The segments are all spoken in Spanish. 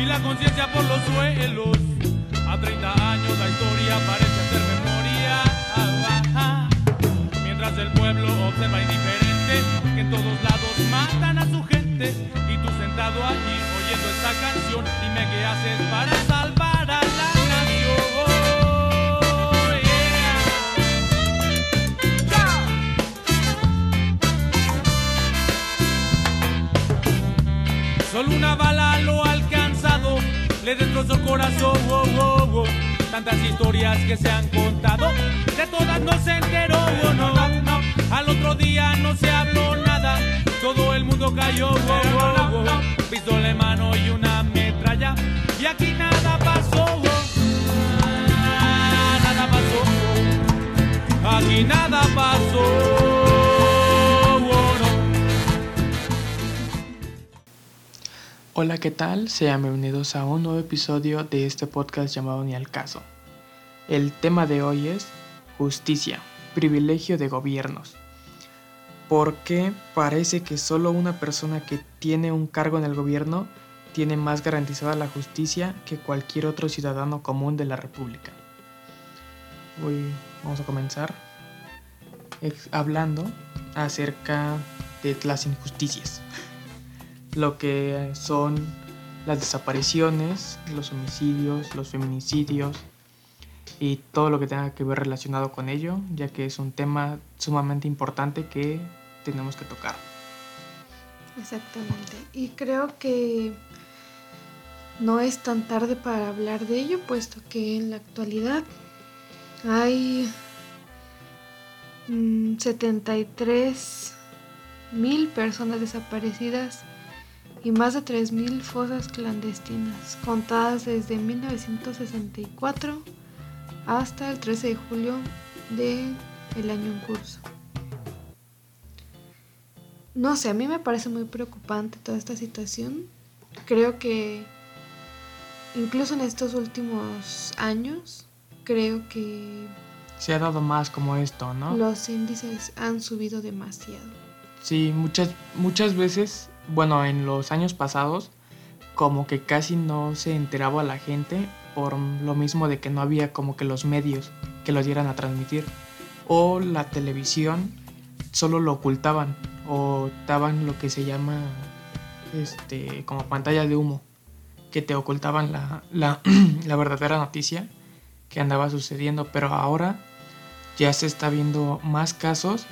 y la conciencia por los suelos. A 30 años la historia parece hacer memoria. Mientras el pueblo observa indiferente que en todos lados matan a su gente y tú sentado allí oyendo esta canción, dime qué haces para salvar a la Solo una bala lo ha alcanzado, le destrozó el corazón. Tantas historias que se han contado, de todas no se enteró. Al otro día no se habló nada, todo el mundo cayó. Pistola en mano y una metralla, y aquí Hola, ¿qué tal? Sean bienvenidos a un nuevo episodio de este podcast llamado Ni al caso. El tema de hoy es justicia, privilegio de gobiernos. ¿Por qué parece que solo una persona que tiene un cargo en el gobierno tiene más garantizada la justicia que cualquier otro ciudadano común de la República? Hoy vamos a comenzar hablando acerca de las injusticias lo que son las desapariciones, los homicidios, los feminicidios y todo lo que tenga que ver relacionado con ello, ya que es un tema sumamente importante que tenemos que tocar. Exactamente. Y creo que no es tan tarde para hablar de ello, puesto que en la actualidad hay 73 mm, mil personas desaparecidas y más de 3.000 fosas clandestinas, contadas desde 1964 hasta el 13 de julio del el año en curso. No sé, a mí me parece muy preocupante toda esta situación. Creo que incluso en estos últimos años, creo que... Se ha dado más como esto, ¿no? Los índices han subido demasiado. Sí, muchas, muchas veces bueno, en los años pasados, como que casi no se enteraba la gente por lo mismo de que no había como que los medios que lo dieran a transmitir. O la televisión solo lo ocultaban o daban lo que se llama este como pantalla de humo que te ocultaban la, la, la verdadera noticia que andaba sucediendo pero ahora ya se está viendo más casos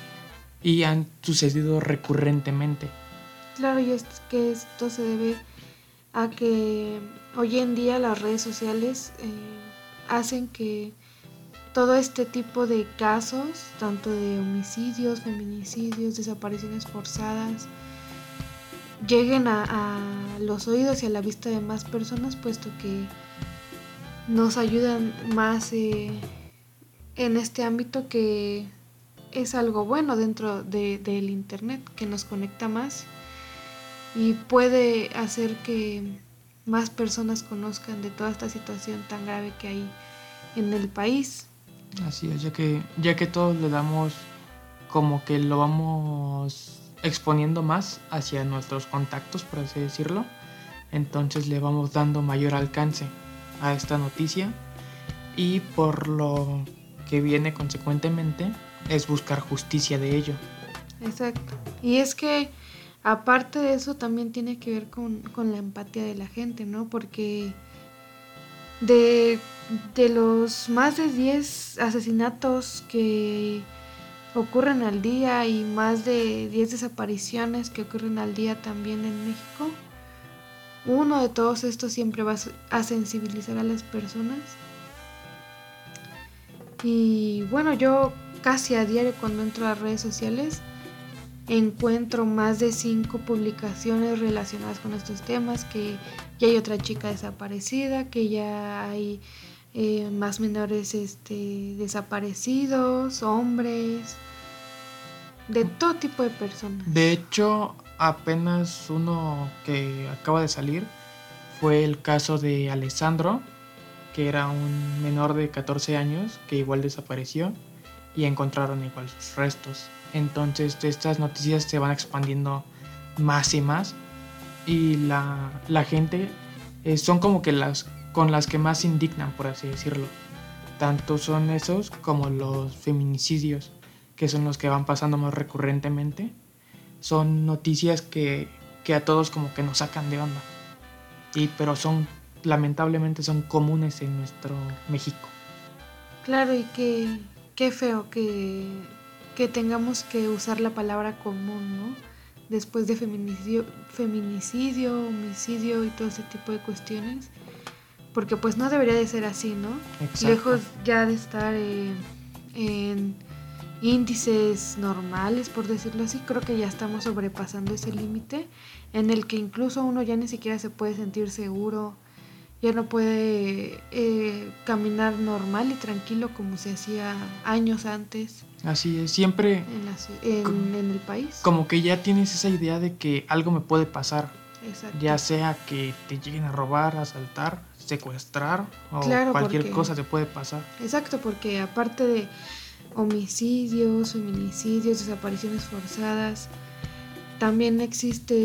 y han sucedido recurrentemente Claro, y es que esto se debe a que hoy en día las redes sociales eh, hacen que todo este tipo de casos, tanto de homicidios, feminicidios, desapariciones forzadas, lleguen a, los oídos y a la vista de más personas, puesto que nos ayudan más eh, en este ámbito que es algo bueno dentro del Internet, que nos conecta más y puede hacer que más personas conozcan de toda esta situación tan grave que hay en el país. Así es, ya que, ya que todos le damos como que lo vamos exponiendo más hacia nuestros contactos, por así decirlo, entonces le vamos dando mayor alcance a esta noticia y por lo que viene consecuentemente es buscar justicia de ello. Exacto. Y es que aparte de eso también tiene que ver con, la empatía de la gente, ¿no? Porque de, los más de 10 asesinatos que ocurren al día y más de 10 desapariciones que ocurren al día también en México, uno de todos estos siempre va a sensibilizar a las personas. Y bueno, yo casi a diario cuando entro a redes sociales encuentro más de cinco publicaciones relacionadas con estos temas, que ya hay otra chica desaparecida, que ya hay eh, más menores este, desaparecidos, hombres, de todo tipo de personas. De hecho, apenas uno que acaba de salir fue el caso de Alessandro, que era un menor de 14 años que igual desapareció y encontraron igual sus restos. Entonces estas noticias se van expandiendo más y más y la, la gente eh, son como que las con las que más indignan, por así decirlo. Tanto son esos como los feminicidios, que son los que van pasando más recurrentemente. Son noticias que, que a todos como que nos sacan de onda. Y, pero son, lamentablemente, son comunes en nuestro México. Claro, y que qué feo que, que tengamos que usar la palabra común, ¿no? Después de feminicidio, feminicidio, homicidio y todo ese tipo de cuestiones. Porque pues no debería de ser así, ¿no? Exacto. Lejos ya de estar eh, en índices normales, por decirlo así, creo que ya estamos sobrepasando ese límite en el que incluso uno ya ni siquiera se puede sentir seguro, ya no puede eh, caminar normal y tranquilo como se hacía años antes Así es, siempre en, la ci- en- Como- en el país. como que ya tienes esa idea de que algo me puede pasar, Exacto. ya sea que te lleguen a robar, asaltar, secuestrar o Claro, cualquier porque- cosa te puede pasar. Exacto, porque aparte de homicidios, feminicidios, desapariciones forzadas, también existe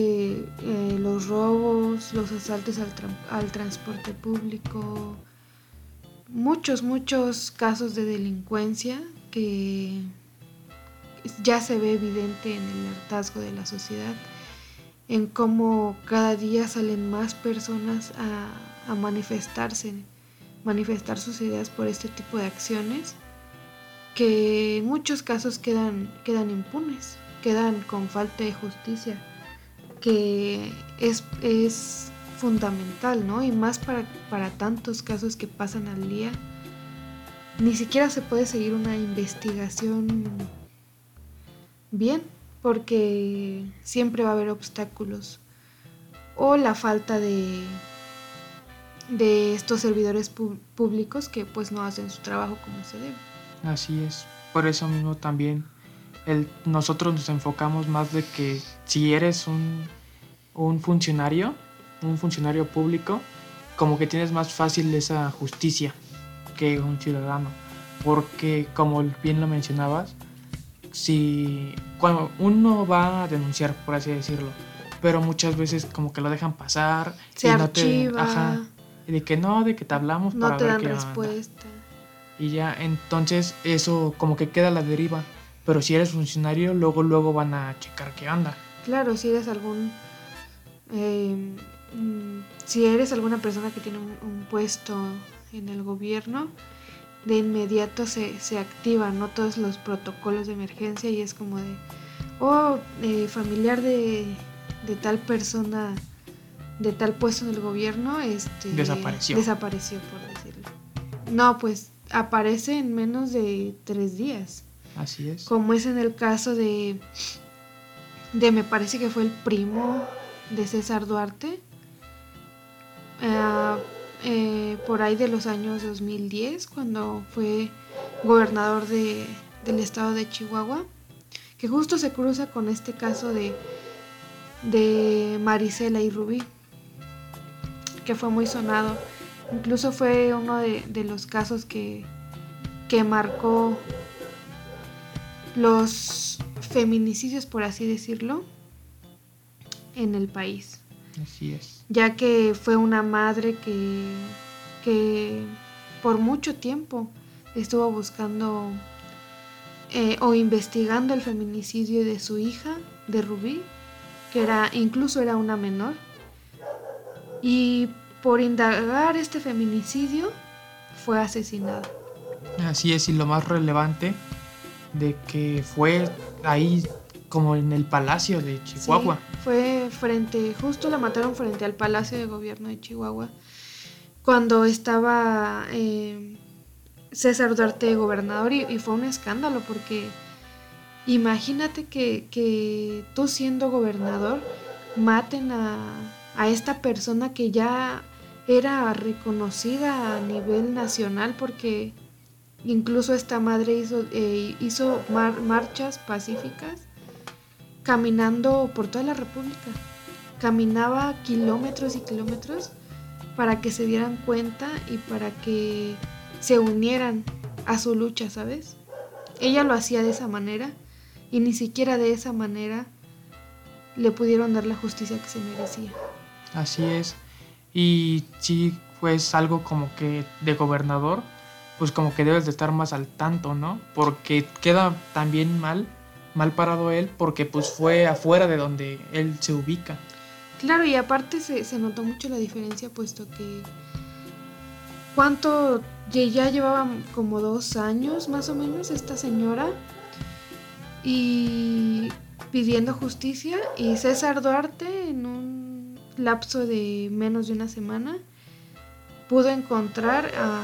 eh, los robos, los asaltos al, al transporte público, muchos, muchos casos de delincuencia que ya se ve evidente en el hartazgo de la sociedad, en cómo cada día salen más personas a, a manifestarse, manifestar sus ideas por este tipo de acciones que en muchos casos quedan, quedan impunes, quedan con falta de justicia, que es, es fundamental, ¿no? Y más para, para tantos casos que pasan al día, ni siquiera se puede seguir una investigación bien, porque siempre va a haber obstáculos o la falta de de estos servidores públicos que pues no hacen su trabajo como se debe. Así es. Por eso mismo también el, nosotros nos enfocamos más de que si eres un, un funcionario, un funcionario público, como que tienes más fácil esa justicia que un ciudadano. Porque como bien lo mencionabas, si cuando uno va a denunciar, por así decirlo, pero muchas veces como que lo dejan pasar Se y no te, ajá, y de que no, de que te hablamos no para te ver dan qué onda. respuesta. Y ya, entonces eso como que queda a la deriva. Pero si eres funcionario, luego, luego van a checar qué onda. Claro, si eres algún eh, si eres alguna persona que tiene un, un puesto en el gobierno, de inmediato se, se activan ¿no? todos los protocolos de emergencia y es como de, oh, eh, familiar de, de tal persona, de tal puesto en el gobierno, este, Desapareció. Desapareció, por decirlo. No, pues aparece en menos de tres días Así es. como es en el caso de, de me parece que fue el primo de César Duarte, ah, eh, por ahí de los años 2010, cuando fue gobernador de, del estado de Chihuahua, que justo se cruza con este caso de, de Marisela y Rubí, que fue muy sonado. Incluso fue uno de, de los casos que, que marcó los feminicidios, por así decirlo, en el país, Así es. ya que fue una madre que, que por mucho tiempo estuvo buscando eh, o investigando el feminicidio de su hija, de Rubí, que era incluso era una menor, y por indagar este feminicidio fue asesinada. Así es. Y lo más relevante de que fue ahí como en el palacio de Chihuahua. Sí, fue frente, justo la mataron frente al Palacio de Gobierno de Chihuahua, cuando estaba eh, César Duarte gobernador y, y fue un escándalo porque imagínate que, que tú siendo gobernador maten a, a esta persona que ya era reconocida a nivel nacional porque incluso esta madre hizo, eh, hizo mar- marchas pacíficas caminando por toda la República. Caminaba kilómetros y kilómetros para que se dieran cuenta y para que se unieran a su lucha, ¿sabes? Ella lo hacía de esa manera y ni siquiera de esa manera le pudieron dar la justicia que se merecía. Así es. Y sí, pues algo como que de gobernador, pues como que debes de estar más al tanto, ¿no? Porque queda también mal, mal parado él, porque pues fue afuera de donde él se ubica. Claro, y aparte se, se notó mucho la diferencia, puesto que cuánto ya llevaba como dos años más o menos esta señora y pidiendo justicia y César Duarte en un lapso de menos de una semana pudo encontrar a,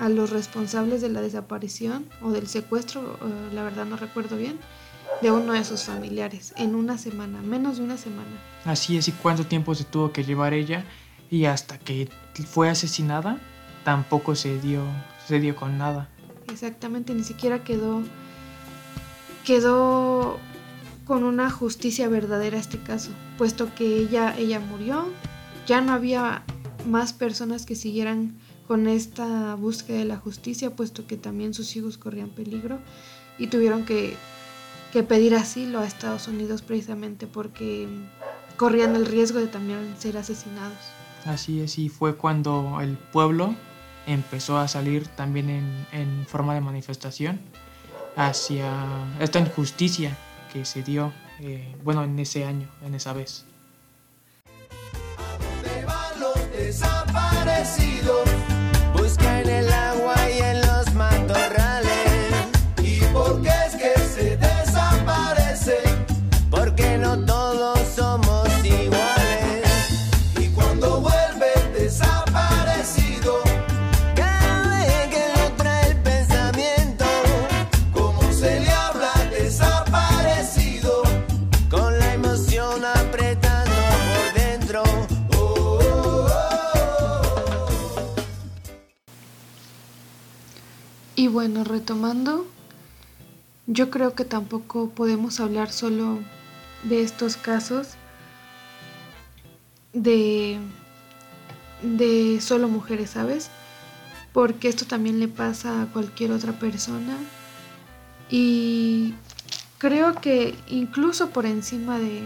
a los responsables de la desaparición o del secuestro, eh, la verdad no recuerdo bien, de uno de sus familiares en una semana, menos de una semana. Así es, y cuánto tiempo se tuvo que llevar ella y hasta que fue asesinada tampoco se dio, se dio con nada. Exactamente, ni siquiera quedó quedó con una justicia verdadera este caso, puesto que ella ella murió, ya no había más personas que siguieran con esta búsqueda de la justicia, puesto que también sus hijos corrían peligro y tuvieron que, que pedir asilo a Estados Unidos precisamente porque corrían el riesgo de también ser asesinados. Así es, y fue cuando el pueblo empezó a salir también en, forma de manifestación hacia esta injusticia que se dio, eh, bueno, en ese año, en esa vez. Y bueno, retomando, yo creo que tampoco podemos hablar solo de estos casos de, de solo mujeres, ¿sabes? Porque esto también le pasa a cualquier otra persona. Y creo que incluso por encima de,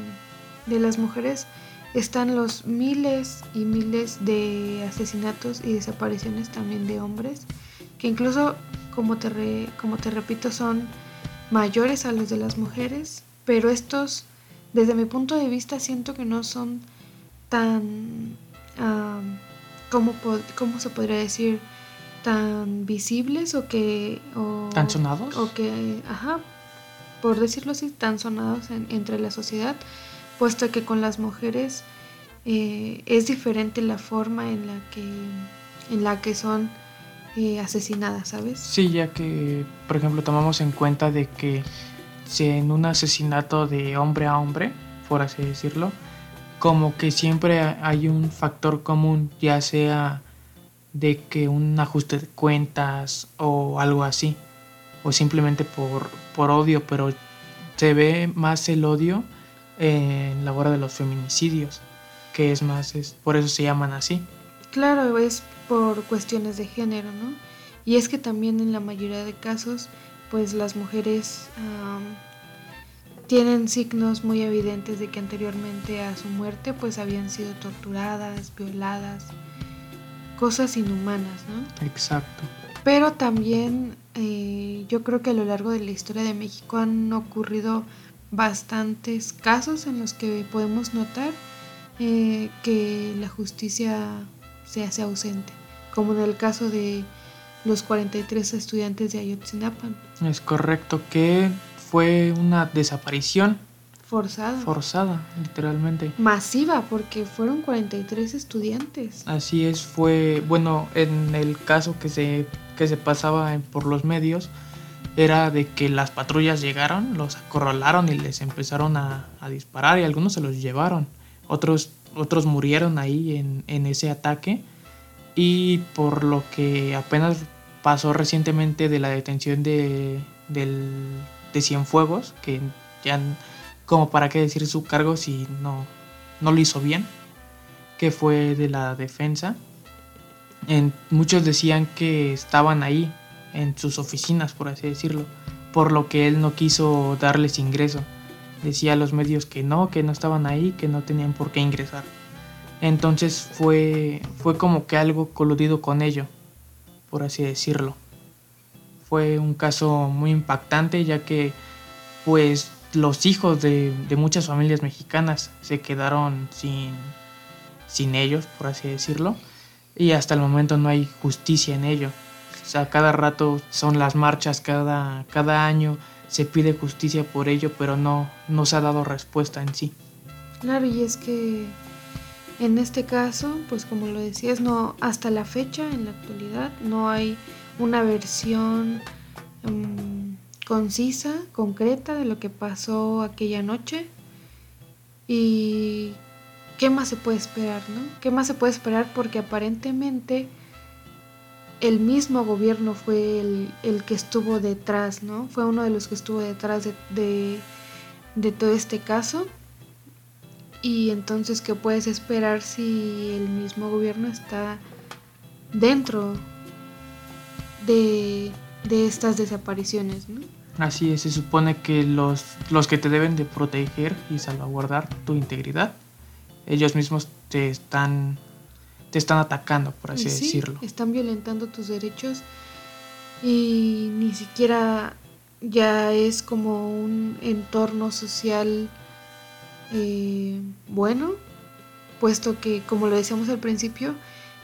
de las mujeres están los miles y miles de asesinatos y desapariciones también de hombres, que incluso, como te, re- como te repito, son mayores a los de las mujeres, pero estos, desde mi punto de vista, siento que no son tan, am, ¿cómo, po- cómo se podría decir? tan visibles o que... O, ¿Tan sonados? O que, ajá, por decirlo así, tan sonados en- entre la sociedad, puesto que con las mujeres eh, es diferente la forma en la que, en la que son eh, asesinadas, ¿sabes? Sí, ya que, por ejemplo, tomamos en cuenta de que si en un asesinato de hombre a hombre, por así decirlo, como que siempre hay un factor común, ya sea de que un ajuste de cuentas o algo así, o simplemente por, por odio, pero se ve más el odio en la hora de los feminicidios, que es más, es, por eso se llaman así. Claro, es por cuestiones de género, ¿no? Y es que también en la mayoría de casos, pues las mujeres am, tienen signos muy evidentes de que anteriormente a su muerte, pues habían sido torturadas, violadas, cosas inhumanas, ¿no? Exacto. Pero también eh, yo creo que a lo largo de la historia de México han ocurrido bastantes casos en los que podemos notar eh, que la justicia se hace ausente, como en el caso de los 43 estudiantes de Ayotzinapa, Es correcto que fue una desaparición forzada, forzada, literalmente. masiva, porque fueron 43 estudiantes. Así es, fue, bueno, en el caso que se, que se pasaba por los medios, era de que las patrullas llegaron, los acorralaron y les empezaron a, a disparar y algunos se los llevaron. Otros, otros murieron ahí en, en ese ataque y por lo que apenas pasó recientemente de la detención de, del, de Cienfuegos, que ya como para qué decir su cargo si no, no lo hizo bien, que fue de la defensa. En, muchos decían que estaban ahí, en sus oficinas, por así decirlo, por lo que él no quiso darles ingreso. Decía a los medios que no, que no estaban ahí, que no tenían por qué ingresar. Entonces fue, fue como que algo coludido con ello, por así decirlo. Fue un caso muy impactante ya que pues los hijos de, muchas familias mexicanas se quedaron sin, sin ellos, por así decirlo, y hasta el momento no hay justicia en ello. O sea, cada rato son las marchas, cada, cada año se pide justicia por ello, pero no, no se ha dado respuesta en sí. Claro, y es que en este caso, pues como lo decías, no, hasta la fecha, en la actualidad, no hay una versión um, concisa, concreta de lo que pasó aquella noche. Y qué más se puede esperar, ¿no? ¿Qué más se puede esperar? Porque aparentemente el mismo gobierno fue el, que estuvo detrás, ¿no? Fue uno de los que estuvo detrás de, de, todo este caso. Y entonces, ¿qué puedes esperar si el mismo gobierno está dentro de, de estas desapariciones, ¿no? Así es, se supone que los, los que te deben de proteger y salvaguardar tu integridad, ellos mismos te están te están atacando, por así decirlo. Están violentando tus derechos y ni siquiera ya es como un entorno social eh, bueno, puesto que, como lo decíamos al principio,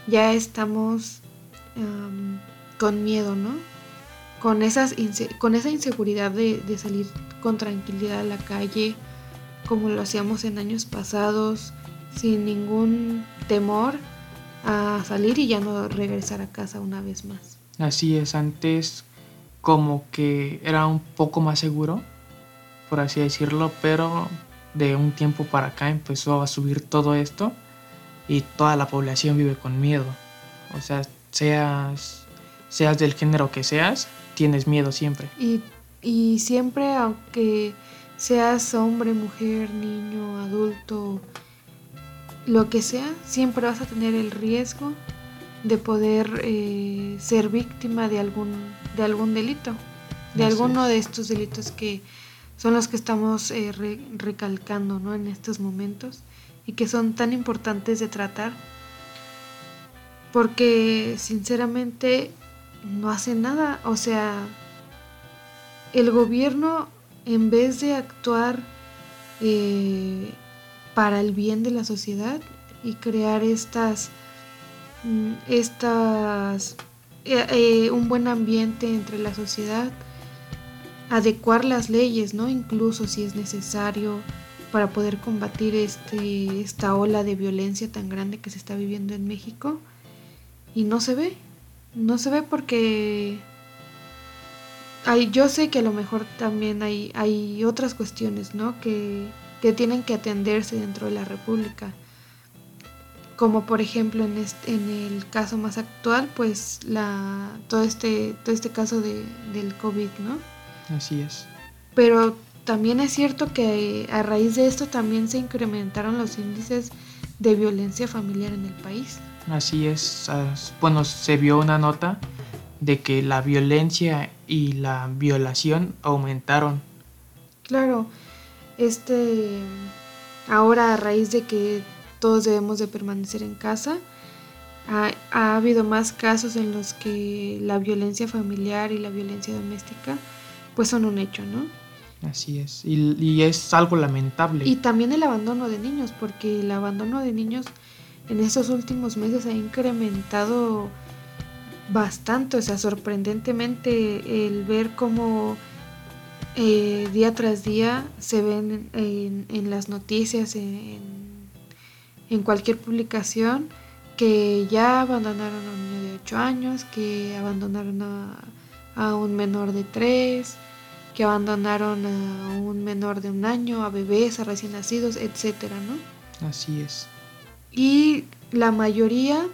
ya estamos con miedo, ¿no? Con, esas con esa inseguridad de, de salir con tranquilidad a la calle, como lo hacíamos en años pasados, sin ningún temor a salir y ya no regresar a casa una vez más. Así es, antes como que era un poco más seguro, por así decirlo, pero de un tiempo para acá empezó a subir todo esto y toda la población vive con miedo. O sea, seas, seas del género que seas, tienes miedo siempre. Y, y siempre, aunque seas hombre, mujer, niño, adulto, lo que sea, siempre vas a tener el riesgo de poder eh, ser víctima de algún, de algún delito, de alguno de estos delitos que son los que estamos eh, recalcando ¿no? en estos momentos y que son tan importantes de tratar porque sinceramente no hace nada, o sea, el gobierno en vez de actuar eh, para el bien de la sociedad y crear estas, mm, estas eh, eh, un buen ambiente entre la sociedad, adecuar las leyes, ¿no? Incluso si es necesario para poder combatir este, esta ola de violencia tan grande que se está viviendo en México. Y no se ve, no se ve porque hay, yo sé que a lo mejor también hay, hay otras cuestiones, ¿no? Que que tienen que atenderse dentro de la República. Como por ejemplo en, este, en el caso más actual, pues la, todo, este, todo este caso de, del COVID, ¿no? Así es. Pero también es cierto que a raíz de esto también se incrementaron los índices de violencia familiar en el país. Así es. Bueno, se vio una nota de que la violencia y la violación aumentaron. Claro, este, ahora a raíz de que todos debemos de permanecer en casa, ha, habido más casos en los que la violencia familiar y la violencia doméstica pues son un hecho, ¿no? Así es, y, y, es algo lamentable. Y también el abandono de niños, porque el abandono de niños en estos últimos meses ha incrementado bastante, o sea, sorprendentemente el ver cómo eh, día tras día se ven en, las noticias, en, cualquier publicación, que ya abandonaron a un niño de 8 años, que abandonaron a, un menor de 3, que abandonaron a un menor de un año, a bebés, a recién nacidos, etcétera, ¿no? Así es. Y la mayoría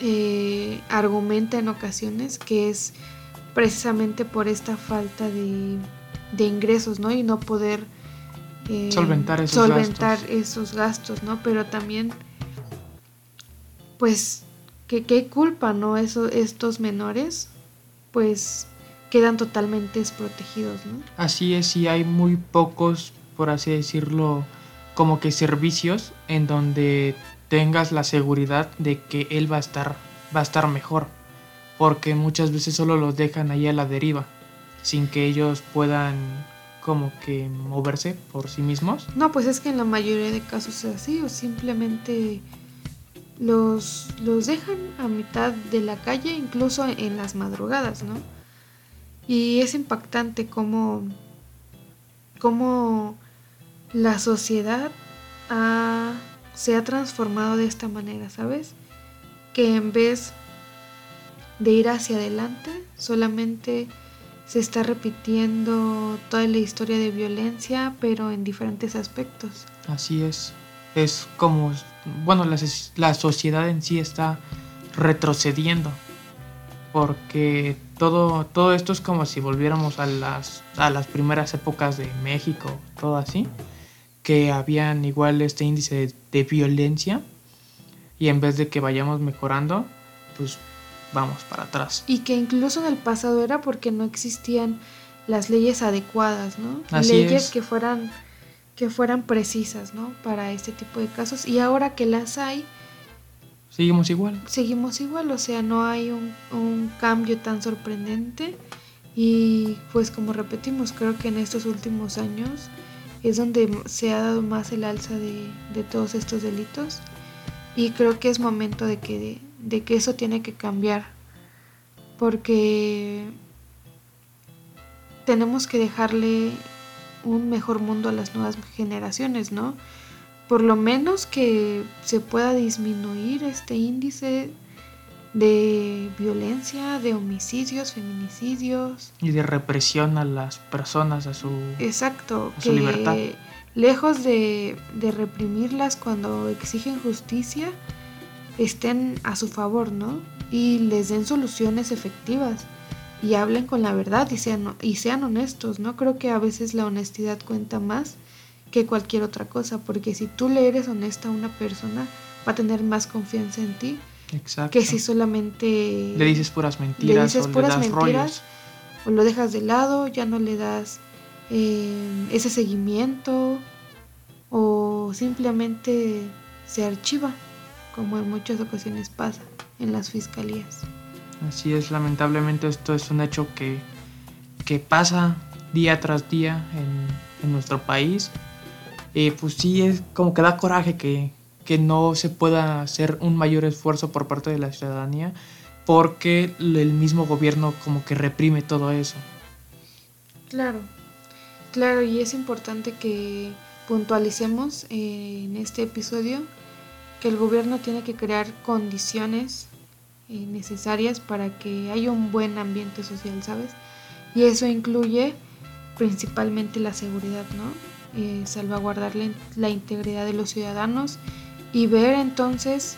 eh, argumenta en ocasiones que es precisamente por esta falta de, ingresos, ¿no? Y no poder eh, solventar, esos, solventar gastos. esos gastos, ¿no? Pero también, pues, ¿qué, culpa, ¿no? Eso, estos menores, pues, quedan totalmente desprotegidos, ¿no? Así es, y hay muy pocos, por así decirlo, como que servicios en donde tengas la seguridad de que él va a estar va a estar mejor porque muchas veces solo los dejan ahí a la deriva sin que ellos puedan como que moverse por sí mismos. No, pues es que en la mayoría de casos es así o simplemente los, los dejan a mitad de la calle, incluso en las madrugadas, ¿no? Y es impactante cómo, cómo la sociedad se ha transformado de esta manera, ¿sabes? Que en vez de ir hacia adelante, solamente se está repitiendo toda la historia de violencia, pero en diferentes aspectos. Así es. Es como, bueno, la, la sociedad en sí está retrocediendo, porque todo, todo esto es como si volviéramos a las, a las primeras épocas de México, todo así, que habían igual este índice de, de violencia y en vez de que vayamos mejorando, pues vamos para atrás. Y que incluso en el pasado era porque no existían las leyes adecuadas, ¿no? Así leyes es. que fueran que fueran precisas, ¿no? Para este tipo de casos y ahora que las hay Seguimos igual. seguimos igual, o sea, no hay un, un cambio tan sorprendente y pues como repetimos, creo que en estos últimos años es donde se ha dado más el alza de, de todos estos delitos y creo que es momento de que, de que eso tiene que cambiar porque tenemos que dejarle un mejor mundo a las nuevas generaciones, ¿no? Por lo menos que se pueda disminuir este índice de violencia, de homicidios, feminicidios. Y de represión a las personas, a su... Exacto, A su libertad. lejos de, de reprimirlas cuando exigen justicia, estén a su favor, ¿no? Y les den soluciones efectivas y hablen con la verdad y sean, y sean honestos, ¿no? Creo que a veces la honestidad cuenta más que cualquier otra cosa, porque si tú le eres honesta a una persona, va a tener más confianza en ti Exacto. que si solamente Le dices puras mentiras dices o le puras das mentiras, rollos. o lo dejas de lado, ya no le das eh, ese seguimiento o simplemente se archiva, como en muchas ocasiones pasa en las fiscalías. Así es, lamentablemente esto es un hecho que, que pasa día tras día en, en nuestro país. Y pues sí, es como que da coraje que, que no se pueda hacer un mayor esfuerzo por parte de la ciudadanía porque el mismo gobierno como que reprime todo eso. Claro, claro, y es importante que puntualicemos eh, en este episodio que el gobierno tiene que crear condiciones eh, necesarias para que haya un buen ambiente social, ¿sabes? Y eso incluye principalmente la seguridad, ¿no? Eh, salvaguardar la, in- la integridad de los ciudadanos y ver entonces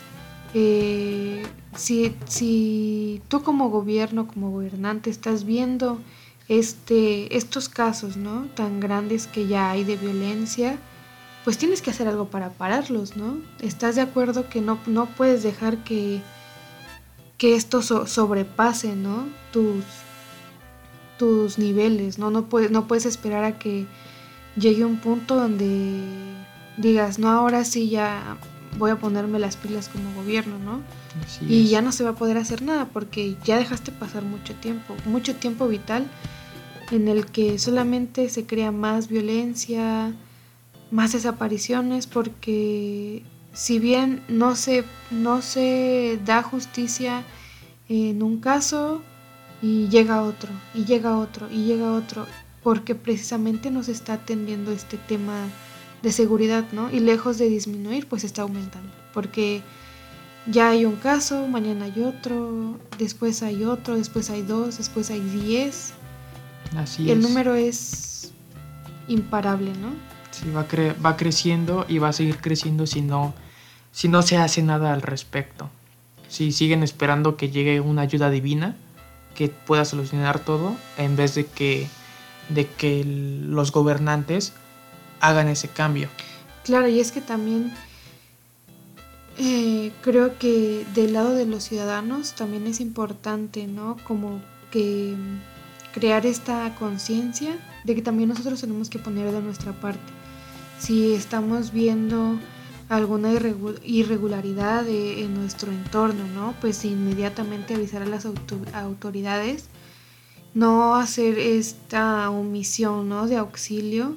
eh, si, si tú como gobierno, como gobernante, estás viendo este, estos casos, ¿no? Tan grandes que ya hay de violencia, pues tienes que hacer algo para pararlos, ¿no? ¿Estás de acuerdo que no, no puedes dejar que, que esto so- sobrepase, ¿no? Tus, tus niveles, ¿no? No puedes, no puedes esperar a que llegue un punto donde digas, no, ahora sí ya voy a ponerme las pilas como gobierno, ¿no? Así Y es. ya no se va a poder hacer nada porque ya dejaste pasar mucho tiempo, mucho tiempo vital en el que solamente se crea más violencia, más desapariciones, porque si bien no se, no se da justicia en un caso y llega otro, y llega otro, y llega otro, porque precisamente no se está atendiendo este tema de seguridad, ¿no? Y lejos de disminuir, pues está aumentando, porque ya hay un caso, mañana hay otro, después hay otro, después hay dos, después hay diez. Así Y el es. número es imparable, ¿no? Sí, va, cre- va creciendo y va a seguir creciendo si no, si no se hace nada al respecto. Si siguen esperando que llegue una ayuda divina que pueda solucionar todo, en vez de que, de que los gobernantes hagan ese cambio. Claro, y es que también eh, creo que del lado de los ciudadanos también es importante, ¿no? Como que crear esta conciencia de que también nosotros tenemos que poner de nuestra parte. Si estamos viendo alguna irregularidad en nuestro entorno, ¿no? Pues inmediatamente avisar a las autoridades, no hacer esta omisión, ¿no? De auxilio,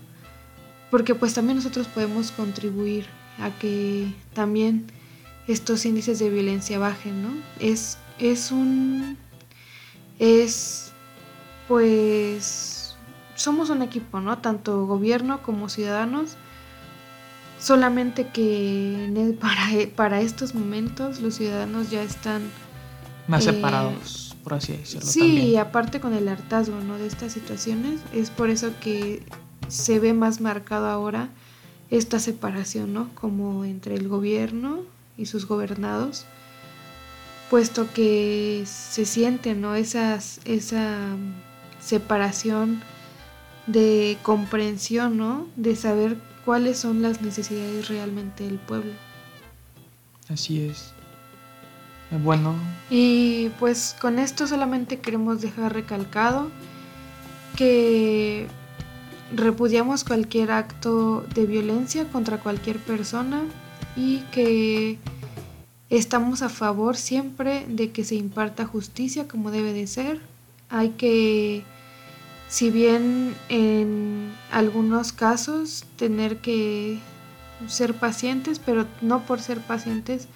porque pues también nosotros podemos contribuir a que también estos índices de violencia bajen, ¿no? Es, es un... es pues somos un equipo, ¿no? Tanto gobierno como ciudadanos Solamente que para, para estos momentos los ciudadanos ya están... Más eh, separados, por así decirlo. Sí, y aparte con el hartazgo ¿no? de estas situaciones, es por eso que se ve más marcado ahora esta separación, ¿no? Como entre el gobierno y sus gobernados, puesto que se siente, ¿no? Esas, esa separación de comprensión, ¿no? De saber cuáles son las necesidades realmente del pueblo. Así es. Bueno. Y pues con esto solamente queremos dejar recalcado que repudiamos cualquier acto de violencia contra cualquier persona y que estamos a favor siempre de que se imparta justicia como debe de ser. Hay que si bien en algunos casos tener que ser pacientes, pero no por ser pacientes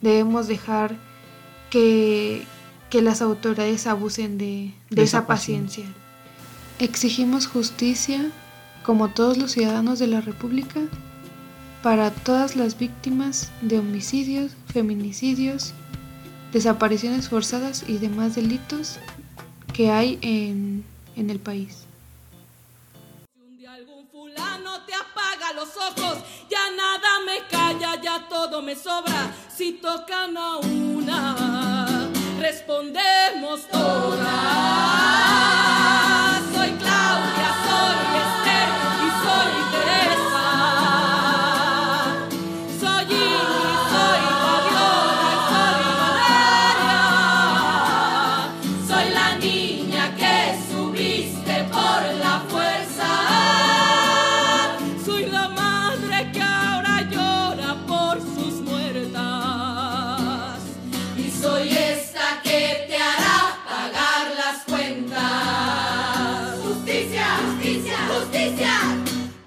debemos dejar que, las autoridades abusen de, esa, paciencia. Exigimos justicia, como todos los ciudadanos de la República, para todas las víctimas de homicidios, feminicidios, desapariciones forzadas y demás delitos que hay en en el país. Si un algún fulano te apaga los ojos, ya nada me calla, ya todo me sobra. Si tocan a una, respondemos todas. Soy Claudia.